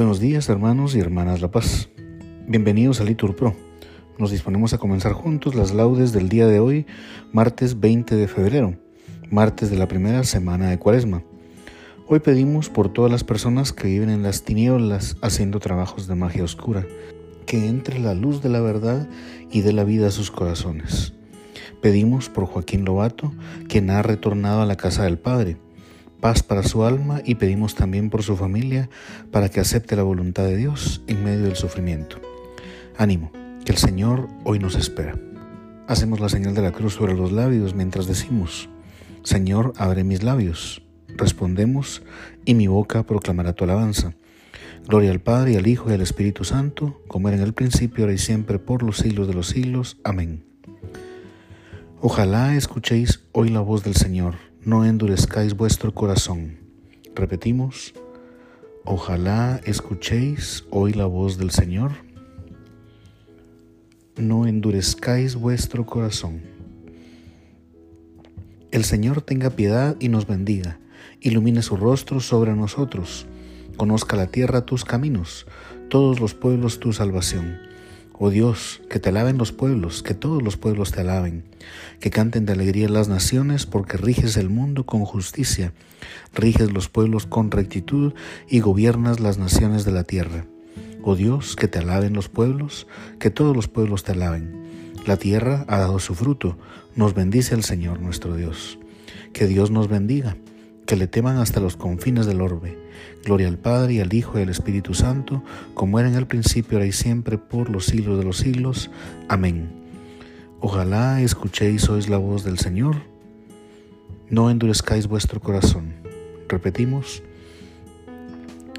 Buenos días hermanos y hermanas La Paz. Bienvenidos a Litur Pro. Nos disponemos a comenzar juntos las laudes del día de hoy, martes 20 de febrero, martes de la primera semana de Cuaresma. Hoy pedimos por todas las personas que viven en las tinieblas haciendo trabajos de magia oscura, que entre la luz de la verdad y de la vida a sus corazones. Pedimos por Joaquín Lobato, quien ha retornado a la casa del Padre paz para su alma y pedimos también por su familia para que acepte la voluntad de Dios en medio del sufrimiento. Ánimo, que el Señor hoy nos espera. Hacemos la señal de la cruz sobre los labios mientras decimos, Señor, abre mis labios. Respondemos, y mi boca proclamará tu alabanza. Gloria al Padre, y al Hijo, y al Espíritu Santo, como era en el principio, ahora y siempre, por los siglos de los siglos. Amén. Ojalá escuchéis hoy la voz del Señor no endurezcáis vuestro corazón. Repetimos, ojalá escuchéis hoy la voz del Señor. No endurezcáis vuestro corazón. El Señor tenga piedad y nos bendiga, ilumine su rostro sobre nosotros, conozca la tierra tus caminos, todos los pueblos tu salvación Oh Dios, que te alaben los pueblos, que todos los pueblos te alaben, que canten de alegría las naciones, porque riges el mundo con justicia, riges los pueblos con rectitud y gobiernas las naciones de la tierra. Oh Dios, que te alaben los pueblos, que todos los pueblos te alaben. La tierra ha dado su fruto, nos bendice el Señor nuestro Dios. Que Dios nos bendiga que le teman hasta los confines del orbe. Gloria al Padre y al Hijo y al Espíritu Santo, como era en el principio, ahora y siempre, por los siglos de los siglos. Amén. Ojalá escuchéis hoy la voz del Señor. No endurezcáis vuestro corazón. Repetimos.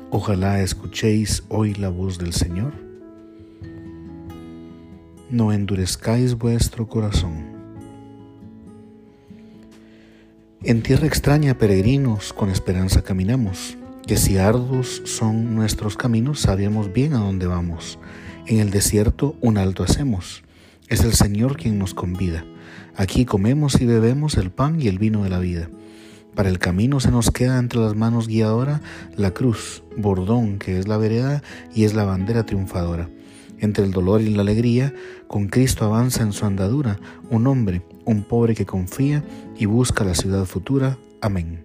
Ojalá escuchéis hoy la voz del Señor. No endurezcáis vuestro corazón. En tierra extraña, peregrinos, con esperanza caminamos, que si arduos son nuestros caminos, sabemos bien a dónde vamos. En el desierto un alto hacemos. Es el Señor quien nos convida. Aquí comemos y bebemos el pan y el vino de la vida. Para el camino se nos queda entre las manos guiadora la cruz, bordón, que es la vereda y es la bandera triunfadora. Entre el dolor y la alegría, con Cristo avanza en su andadura un hombre, un pobre que confía y busca la ciudad futura. Amén.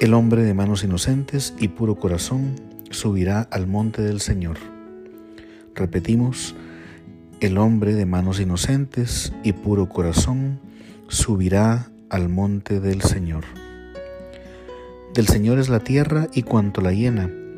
El hombre de manos inocentes y puro corazón subirá al monte del Señor. Repetimos, el hombre de manos inocentes y puro corazón subirá al monte del Señor. Del Señor es la tierra y cuanto la llena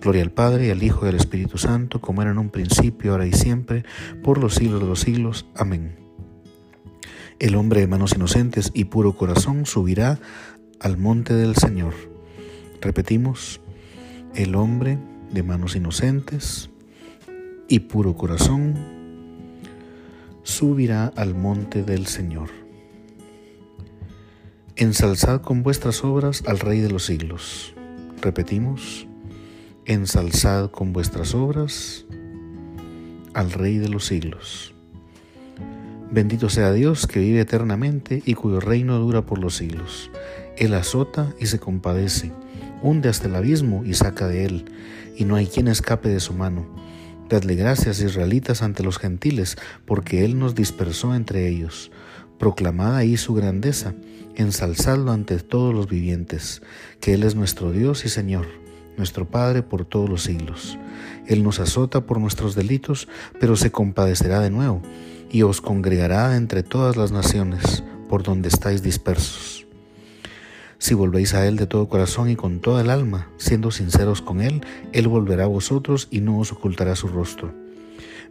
Gloria al Padre, y al Hijo y al Espíritu Santo, como era en un principio, ahora y siempre, por los siglos de los siglos. Amén. El hombre de manos inocentes y puro corazón subirá al monte del Señor. Repetimos, el hombre de manos inocentes y puro corazón subirá al monte del Señor. Ensalzad con vuestras obras al Rey de los siglos. Repetimos, ensalzad con vuestras obras al Rey de los siglos. Bendito sea Dios que vive eternamente y cuyo reino dura por los siglos. Él azota y se compadece, hunde hasta el abismo y saca de él, y no hay quien escape de su mano. Dadle gracias, israelitas, ante los gentiles, porque Él nos dispersó entre ellos. Proclamad ahí su grandeza, ensalzadlo ante todos los vivientes, que Él es nuestro Dios y Señor nuestro Padre por todos los siglos. Él nos azota por nuestros delitos, pero se compadecerá de nuevo, y os congregará entre todas las naciones por donde estáis dispersos. Si volvéis a Él de todo corazón y con toda el alma, siendo sinceros con Él, Él volverá a vosotros y no os ocultará su rostro.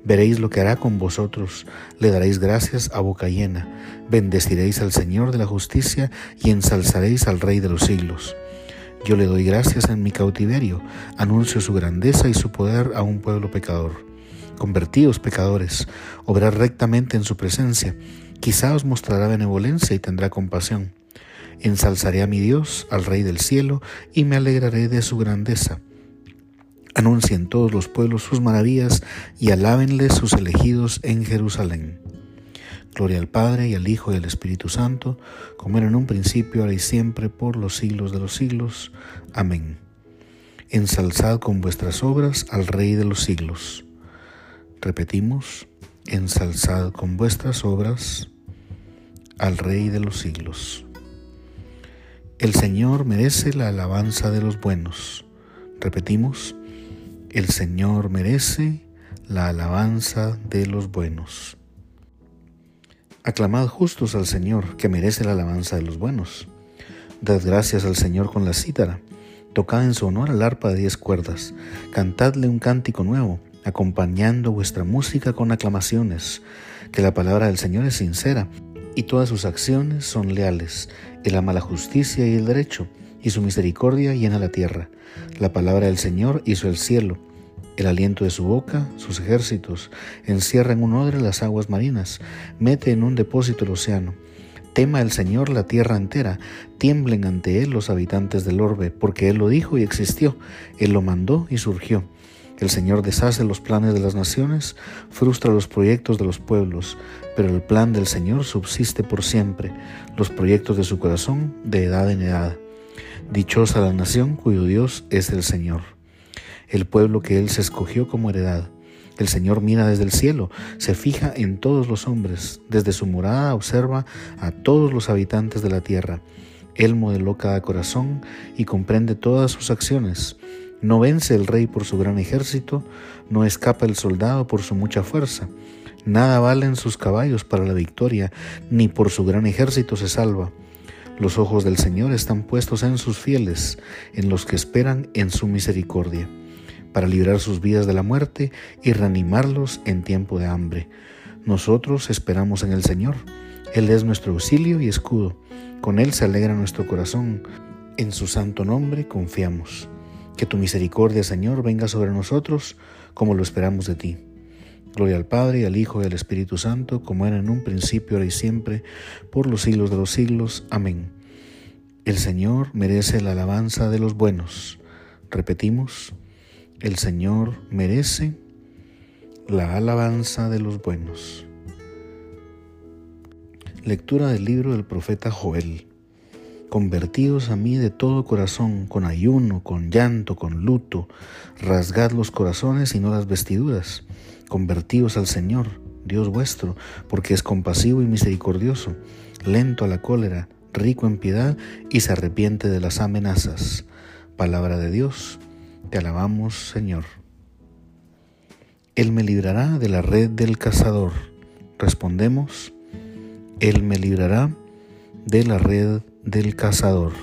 Veréis lo que hará con vosotros, le daréis gracias a boca llena, bendeciréis al Señor de la justicia y ensalzaréis al Rey de los siglos. Yo le doy gracias en mi cautiverio, anuncio su grandeza y su poder a un pueblo pecador. Convertíos pecadores, obrad rectamente en su presencia, quizá os mostrará benevolencia y tendrá compasión. Ensalzaré a mi Dios, al Rey del cielo, y me alegraré de su grandeza Anuncien todos los pueblos sus maravillas y alábenle sus elegidos en Jerusalén. Gloria al Padre y al Hijo y al Espíritu Santo, como era en un principio, ahora y siempre, por los siglos de los siglos. Amén. Ensalzad con vuestras obras al Rey de los siglos. Repetimos, ensalzad con vuestras obras al Rey de los siglos. El Señor merece la alabanza de los buenos. Repetimos, el Señor merece la alabanza de los buenos. Aclamad justos al Señor, que merece la alabanza de los buenos. Dad gracias al Señor con la cítara. Tocad en su honor al arpa de diez cuerdas. Cantadle un cántico nuevo, acompañando vuestra música con aclamaciones. Que la palabra del Señor es sincera y todas sus acciones son leales. Él ama la justicia y el derecho y su misericordia llena la tierra. La palabra del Señor hizo el cielo, el aliento de su boca, sus ejércitos, encierra en un odre las aguas marinas, mete en un depósito el océano. Tema el Señor la tierra entera, tiemblen ante Él los habitantes del orbe, porque Él lo dijo y existió, Él lo mandó y surgió. El Señor deshace los planes de las naciones, frustra los proyectos de los pueblos, pero el plan del Señor subsiste por siempre, los proyectos de su corazón de edad en edad. Dichosa la nación cuyo Dios es el Señor, el pueblo que Él se escogió como heredad. El Señor mira desde el cielo, se fija en todos los hombres, desde su morada observa a todos los habitantes de la tierra. Él modeló cada corazón y comprende todas sus acciones. No vence el rey por su gran ejército, no escapa el soldado por su mucha fuerza. Nada valen sus caballos para la victoria, ni por su gran ejército se salva. Los ojos del Señor están puestos en sus fieles, en los que esperan en su misericordia, para librar sus vidas de la muerte y reanimarlos en tiempo de hambre. Nosotros esperamos en el Señor. Él es nuestro auxilio y escudo. Con Él se alegra nuestro corazón. En su santo nombre confiamos. Que tu misericordia, Señor, venga sobre nosotros como lo esperamos de ti. Gloria al Padre, y al Hijo y al Espíritu Santo, como era en un principio, ahora y siempre, por los siglos de los siglos. Amén. El Señor merece la alabanza de los buenos. Repetimos, el Señor merece la alabanza de los buenos. Lectura del libro del profeta Joel. Convertidos a mí de todo corazón, con ayuno, con llanto, con luto, rasgad los corazones y no las vestiduras Convertíos al Señor, Dios vuestro, porque es compasivo y misericordioso, lento a la cólera, rico en piedad y se arrepiente de las amenazas. Palabra de Dios, te alabamos, Señor. Él me librará de la red del cazador. Respondemos, Él me librará de la red del cazador.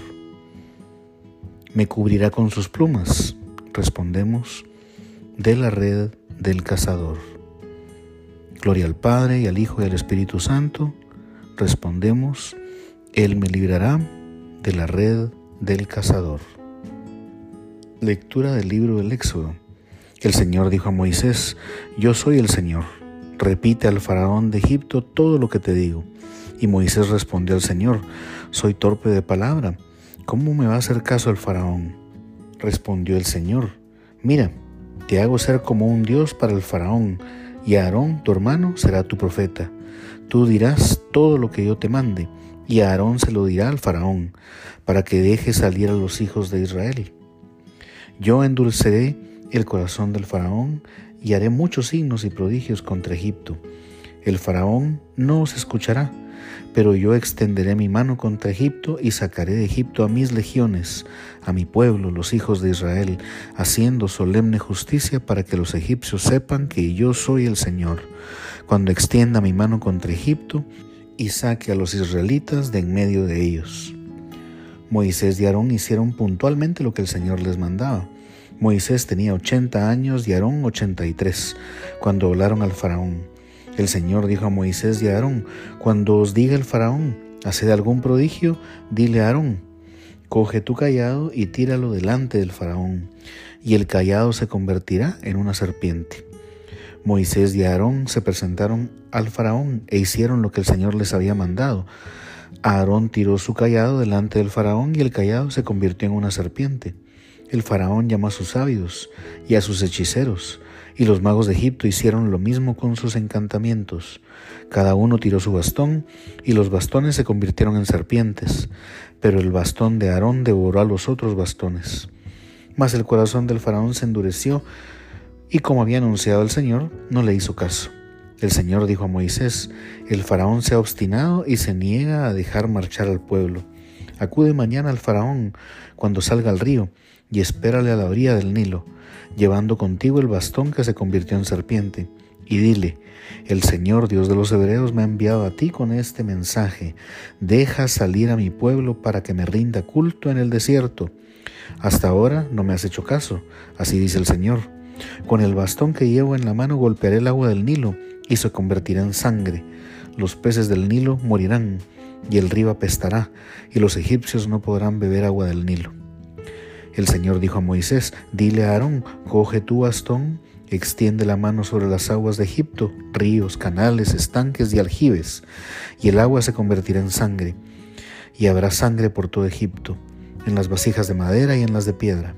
Me cubrirá con sus plumas. Respondemos, de la red del cazador. Gloria al Padre y al Hijo y al Espíritu Santo. Respondemos, Él me librará de la red del cazador. Lectura del libro del Éxodo. El Señor dijo a Moisés, Yo soy el Señor. Repite al faraón de Egipto todo lo que te digo. Y Moisés respondió al Señor, Soy torpe de palabra. ¿Cómo me va a hacer caso el faraón? Respondió el Señor, Mira, te hago ser como un Dios para el faraón, y Aarón, tu hermano, será tu profeta. Tú dirás todo lo que yo te mande, y Aarón se lo dirá al faraón, para que deje salir a los hijos de Israel. Yo endulceré el corazón del faraón, y haré muchos signos y prodigios contra Egipto. El faraón no os escuchará, pero yo extenderé mi mano contra Egipto y sacaré de Egipto a mis legiones, a mi pueblo, los hijos de Israel, haciendo solemne justicia para que los egipcios sepan que yo soy el Señor, cuando extienda mi mano contra Egipto y saque a los israelitas de en medio de ellos. Moisés y Aarón hicieron puntualmente lo que el Señor les mandaba. Moisés tenía ochenta años y Aarón ochenta y tres, cuando volaron al faraón. El Señor dijo a Moisés y a Aarón, cuando os diga el faraón, haced algún prodigio, dile a Aarón, coge tu callado y tíralo delante del faraón, y el callado se convertirá en una serpiente. Moisés y Aarón se presentaron al faraón e hicieron lo que el Señor les había mandado. Aarón tiró su callado delante del faraón y el callado se convirtió en una serpiente. El faraón llamó a sus sabios y a sus hechiceros, y los magos de Egipto hicieron lo mismo con sus encantamientos. Cada uno tiró su bastón, y los bastones se convirtieron en serpientes, pero el bastón de Aarón devoró a los otros bastones. Mas el corazón del faraón se endureció, y como había anunciado el Señor, no le hizo caso. El Señor dijo a Moisés, el faraón se ha obstinado y se niega a dejar marchar al pueblo. Acude mañana al faraón cuando salga al río, y espérale a la orilla del Nilo, llevando contigo el bastón que se convirtió en serpiente, y dile, el Señor Dios de los Hebreos me ha enviado a ti con este mensaje, deja salir a mi pueblo para que me rinda culto en el desierto. Hasta ahora no me has hecho caso, así dice el Señor. Con el bastón que llevo en la mano golpearé el agua del Nilo y se convertirá en sangre. Los peces del Nilo morirán y el río apestará y los egipcios no podrán beber agua del Nilo. El Señor dijo a Moisés, dile a Aarón, coge tu bastón, extiende la mano sobre las aguas de Egipto, ríos, canales, estanques y aljibes, y el agua se convertirá en sangre, y habrá sangre por todo Egipto, en las vasijas de madera y en las de piedra.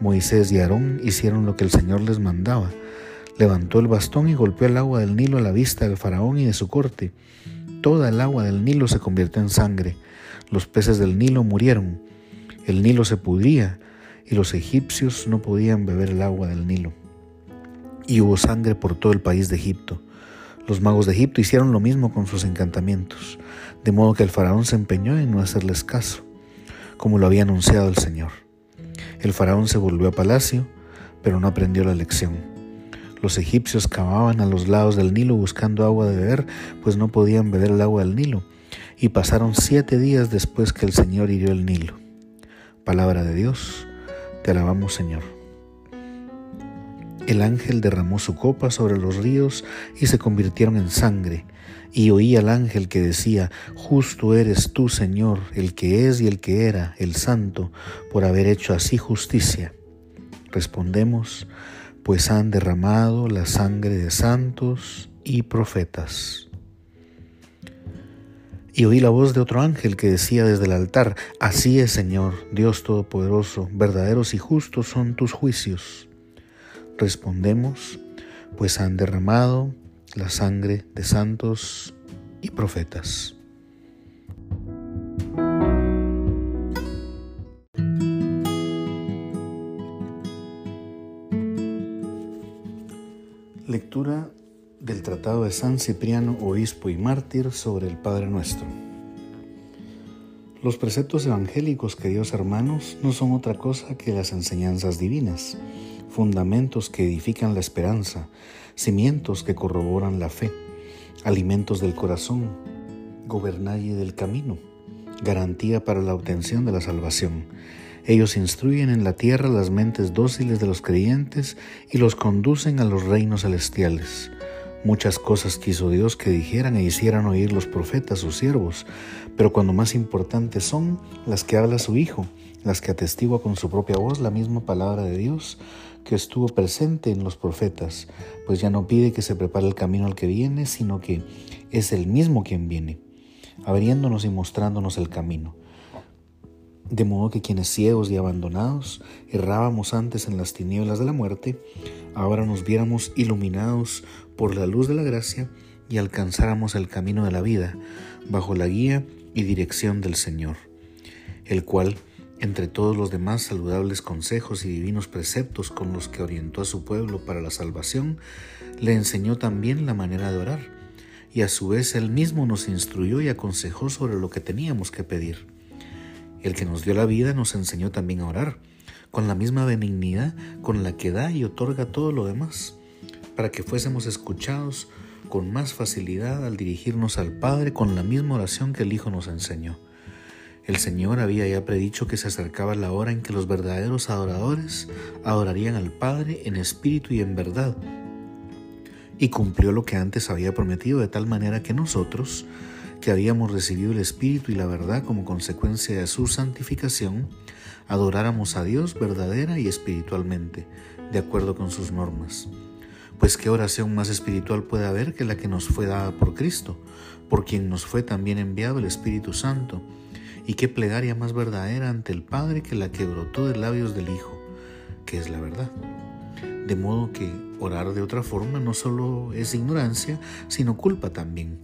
Moisés y Aarón hicieron lo que el Señor les mandaba. Levantó el bastón y golpeó el agua del Nilo a la vista del faraón y de su corte. Toda el agua del Nilo se convirtió en sangre. Los peces del Nilo murieron el Nilo se pudría y los egipcios no podían beber el agua del Nilo. Y hubo sangre por todo el país de Egipto. Los magos de Egipto hicieron lo mismo con sus encantamientos, de modo que el faraón se empeñó en no hacerles caso, como lo había anunciado el Señor. El faraón se volvió a palacio, pero no aprendió la lección. Los egipcios cavaban a los lados del Nilo buscando agua de beber, pues no podían beber el agua del Nilo, y pasaron siete días después que el Señor hirió el Nilo. Palabra de Dios, te alabamos Señor. El ángel derramó su copa sobre los ríos y se convirtieron en sangre. Y oí al ángel que decía, Justo eres tú, Señor, el que es y el que era, el santo, por haber hecho así justicia. Respondemos, pues han derramado la sangre de santos y profetas. Y oí la voz de otro ángel que decía desde el altar, Así es, Señor, Dios Todopoderoso, verdaderos y justos son tus juicios. Respondemos, pues han derramado la sangre de santos y profetas. Lectura del Tratado de San Cipriano, obispo y mártir, sobre el Padre Nuestro. Los preceptos evangélicos, queridos hermanos, no son otra cosa que las enseñanzas divinas, fundamentos que edifican la esperanza, cimientos que corroboran la fe, alimentos del corazón, gobernalle del camino, garantía para la obtención de la salvación. Ellos instruyen en la tierra las mentes dóciles de los creyentes y los conducen a los reinos celestiales. Muchas cosas quiso Dios que dijeran e hicieran oír los profetas, sus siervos, pero cuando más importantes son las que habla su Hijo, las que atestigua con su propia voz la misma palabra de Dios que estuvo presente en los profetas, pues ya no pide que se prepare el camino al que viene, sino que es el mismo quien viene, abriéndonos y mostrándonos el camino. De modo que quienes ciegos y abandonados errábamos antes en las tinieblas de la muerte, ahora nos viéramos iluminados por la luz de la gracia y alcanzáramos el camino de la vida bajo la guía y dirección del Señor, el cual, entre todos los demás saludables consejos y divinos preceptos con los que orientó a su pueblo para la salvación, le enseñó también la manera de orar, y a su vez Él mismo nos instruyó y aconsejó sobre lo que teníamos que pedir. El que nos dio la vida nos enseñó también a orar, con la misma benignidad con la que da y otorga todo lo demás, para que fuésemos escuchados con más facilidad al dirigirnos al Padre con la misma oración que el Hijo nos enseñó. El Señor había ya predicho que se acercaba la hora en que los verdaderos adoradores adorarían al Padre en espíritu y en verdad, y cumplió lo que antes había prometido de tal manera que nosotros, que habíamos recibido el Espíritu y la verdad como consecuencia de su santificación, adoráramos a Dios verdadera y espiritualmente, de acuerdo con sus normas. Pues qué oración más espiritual puede haber que la que nos fue dada por Cristo, por quien nos fue también enviado el Espíritu Santo, y qué plegaria más verdadera ante el Padre que la que brotó de labios del Hijo, que es la verdad. De modo que orar de otra forma no solo es ignorancia, sino culpa también,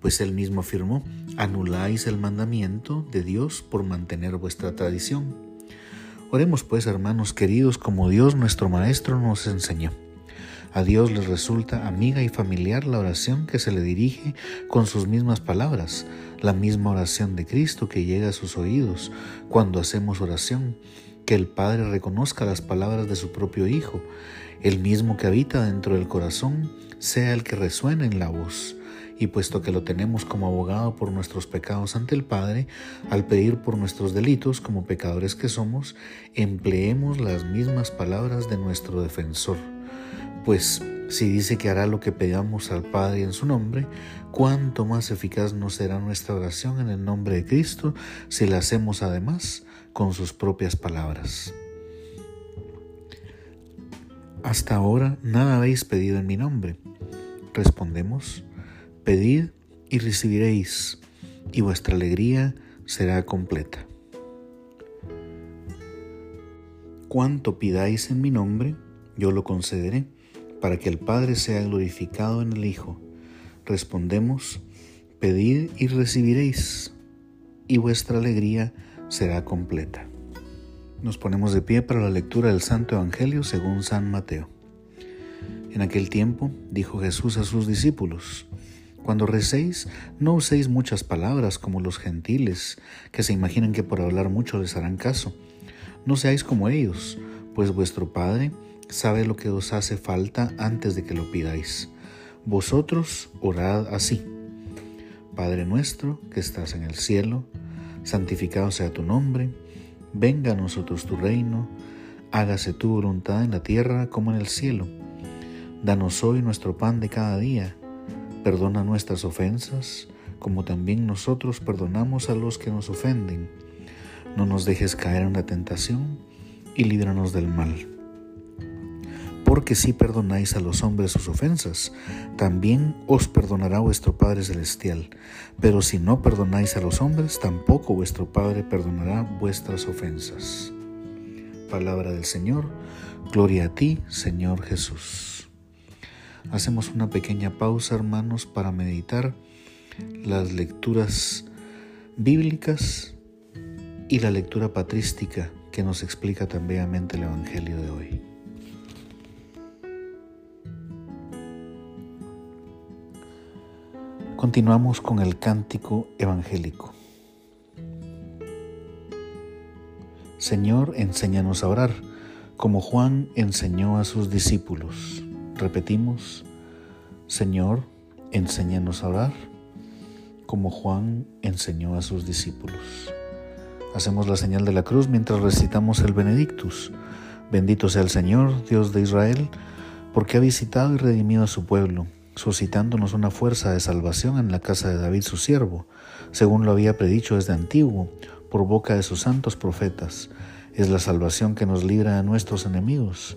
pues él mismo afirmó, anuláis el mandamiento de Dios por mantener vuestra tradición. Oremos pues, hermanos queridos, como Dios nuestro Maestro nos enseñó. A Dios le resulta amiga y familiar la oración que se le dirige con sus mismas palabras, la misma oración de Cristo que llega a sus oídos cuando hacemos oración que el Padre reconozca las palabras de su propio Hijo, el mismo que habita dentro del corazón, sea el que resuene en la voz. Y puesto que lo tenemos como abogado por nuestros pecados ante el Padre, al pedir por nuestros delitos como pecadores que somos, empleemos las mismas palabras de nuestro defensor. Pues si dice que hará lo que pedamos al Padre en su nombre, cuánto más eficaz no será nuestra oración en el nombre de Cristo si la hacemos además con sus propias palabras. Hasta ahora nada habéis pedido en mi nombre. Respondemos, pedid y recibiréis, y vuestra alegría será completa. Cuanto pidáis en mi nombre, yo lo concederé, para que el Padre sea glorificado en el Hijo. Respondemos, pedid y recibiréis, y vuestra alegría será completa. Nos ponemos de pie para la lectura del Santo Evangelio según San Mateo. En aquel tiempo dijo Jesús a sus discípulos, Cuando recéis, no uséis muchas palabras como los gentiles, que se imaginan que por hablar mucho les harán caso. No seáis como ellos, pues vuestro Padre sabe lo que os hace falta antes de que lo pidáis. Vosotros orad así. Padre nuestro que estás en el cielo, santificado sea tu nombre, venga a nosotros tu reino, hágase tu voluntad en la tierra como en el cielo. Danos hoy nuestro pan de cada día, perdona nuestras ofensas, como también nosotros perdonamos a los que nos ofenden. No nos dejes caer en la tentación y líbranos del mal porque si perdonáis a los hombres sus ofensas, también os perdonará vuestro Padre Celestial. Pero si no perdonáis a los hombres, tampoco vuestro Padre perdonará vuestras ofensas. Palabra del Señor, gloria a ti, Señor Jesús. Hacemos una pequeña pausa, hermanos, para meditar las lecturas bíblicas y la lectura patrística que nos explica tan bellamente el Evangelio de hoy. Continuamos con el cántico evangélico. Señor, enséñanos a orar, como Juan enseñó a sus discípulos. Repetimos, Señor, enséñanos a orar, como Juan enseñó a sus discípulos. Hacemos la señal de la cruz mientras recitamos el Benedictus. Bendito sea el Señor, Dios de Israel, porque ha visitado y redimido a su pueblo suscitándonos una fuerza de salvación en la casa de David su siervo, según lo había predicho desde antiguo, por boca de sus santos profetas. Es la salvación que nos libra de nuestros enemigos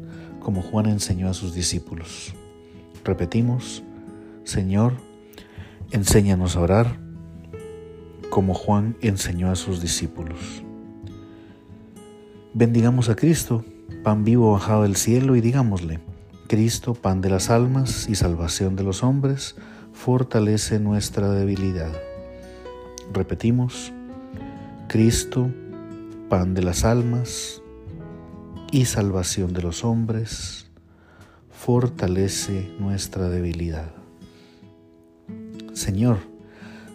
como Juan enseñó a sus discípulos. Repetimos, Señor, enséñanos a orar, como Juan enseñó a sus discípulos. Bendigamos a Cristo, pan vivo bajado del cielo, y digámosle, Cristo, pan de las almas y salvación de los hombres, fortalece nuestra debilidad. Repetimos, Cristo, pan de las almas y salvación de los hombres, fortalece nuestra debilidad. Señor,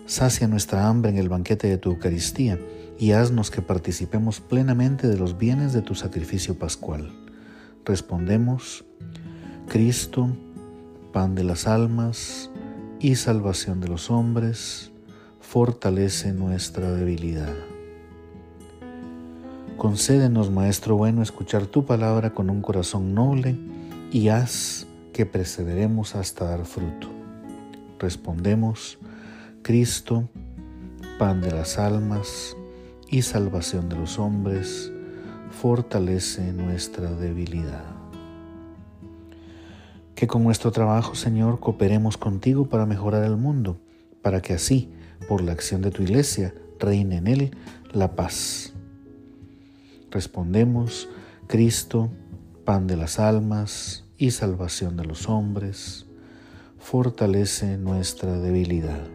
sacia nuestra hambre en el banquete de tu Eucaristía y haznos que participemos plenamente de los bienes de tu sacrificio pascual. Respondemos, Cristo, pan de las almas y salvación de los hombres, fortalece nuestra debilidad. Concédenos, Maestro bueno, escuchar tu palabra con un corazón noble y haz que perseveremos hasta dar fruto. Respondemos, Cristo, pan de las almas, y salvación de los hombres, fortalece nuestra debilidad. Que con nuestro trabajo, Señor, cooperemos contigo para mejorar el mundo, para que así, por la acción de tu iglesia, reine en él la paz. Respondemos, Cristo, pan de las almas y salvación de los hombres, fortalece nuestra debilidad.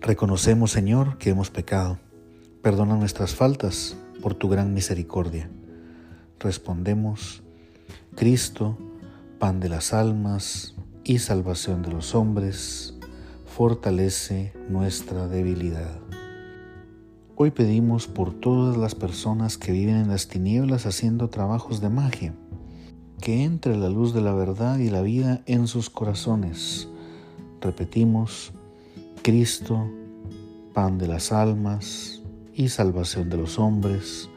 Reconocemos, Señor, que hemos pecado. Perdona nuestras faltas por tu gran misericordia. Respondemos, Cristo, pan de las almas y salvación de los hombres, fortalece nuestra debilidad. Hoy pedimos por todas las personas que viven en las tinieblas haciendo trabajos de magia, que entre la luz de la verdad y la vida en sus corazones. Repetimos, Cristo, pan de las almas y salvación de los hombres,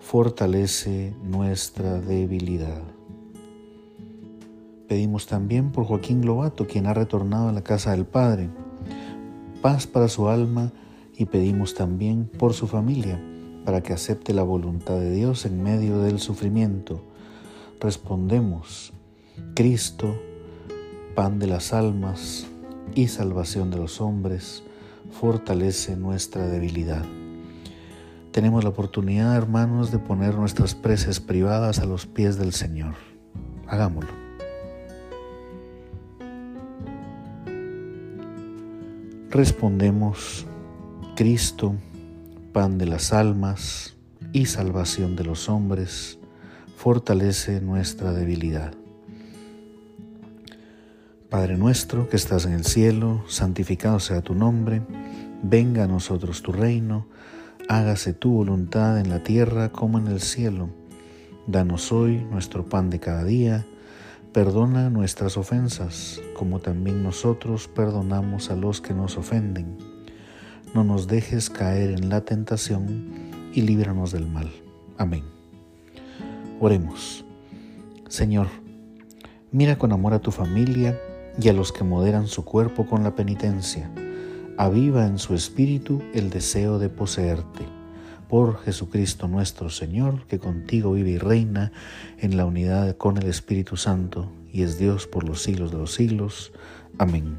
fortalece nuestra debilidad. Pedimos también por Joaquín Lobato, quien ha retornado a la casa del Padre, paz para su alma y pedimos también por su familia, para que acepte la voluntad de Dios en medio del sufrimiento. Respondemos, Cristo, pan de las almas, y salvación de los hombres, fortalece nuestra debilidad. Tenemos la oportunidad, hermanos, de poner nuestras preces privadas a los pies del Señor. Hagámoslo. Respondemos, Cristo, pan de las almas y salvación de los hombres, fortalece nuestra debilidad. Padre nuestro que estás en el cielo, santificado sea tu nombre, venga a nosotros tu reino, hágase tu voluntad en la tierra como en el cielo. Danos hoy nuestro pan de cada día, perdona nuestras ofensas, como también nosotros perdonamos a los que nos ofenden. No nos dejes caer en la tentación y líbranos del mal. Amén. Oremos. Señor, mira con amor a tu familia, y a los que moderan su cuerpo con la penitencia. Aviva en su espíritu el deseo de poseerte. Por Jesucristo nuestro Señor, que contigo vive y reina en la unidad con el Espíritu Santo y es Dios por los siglos de los siglos. Amén.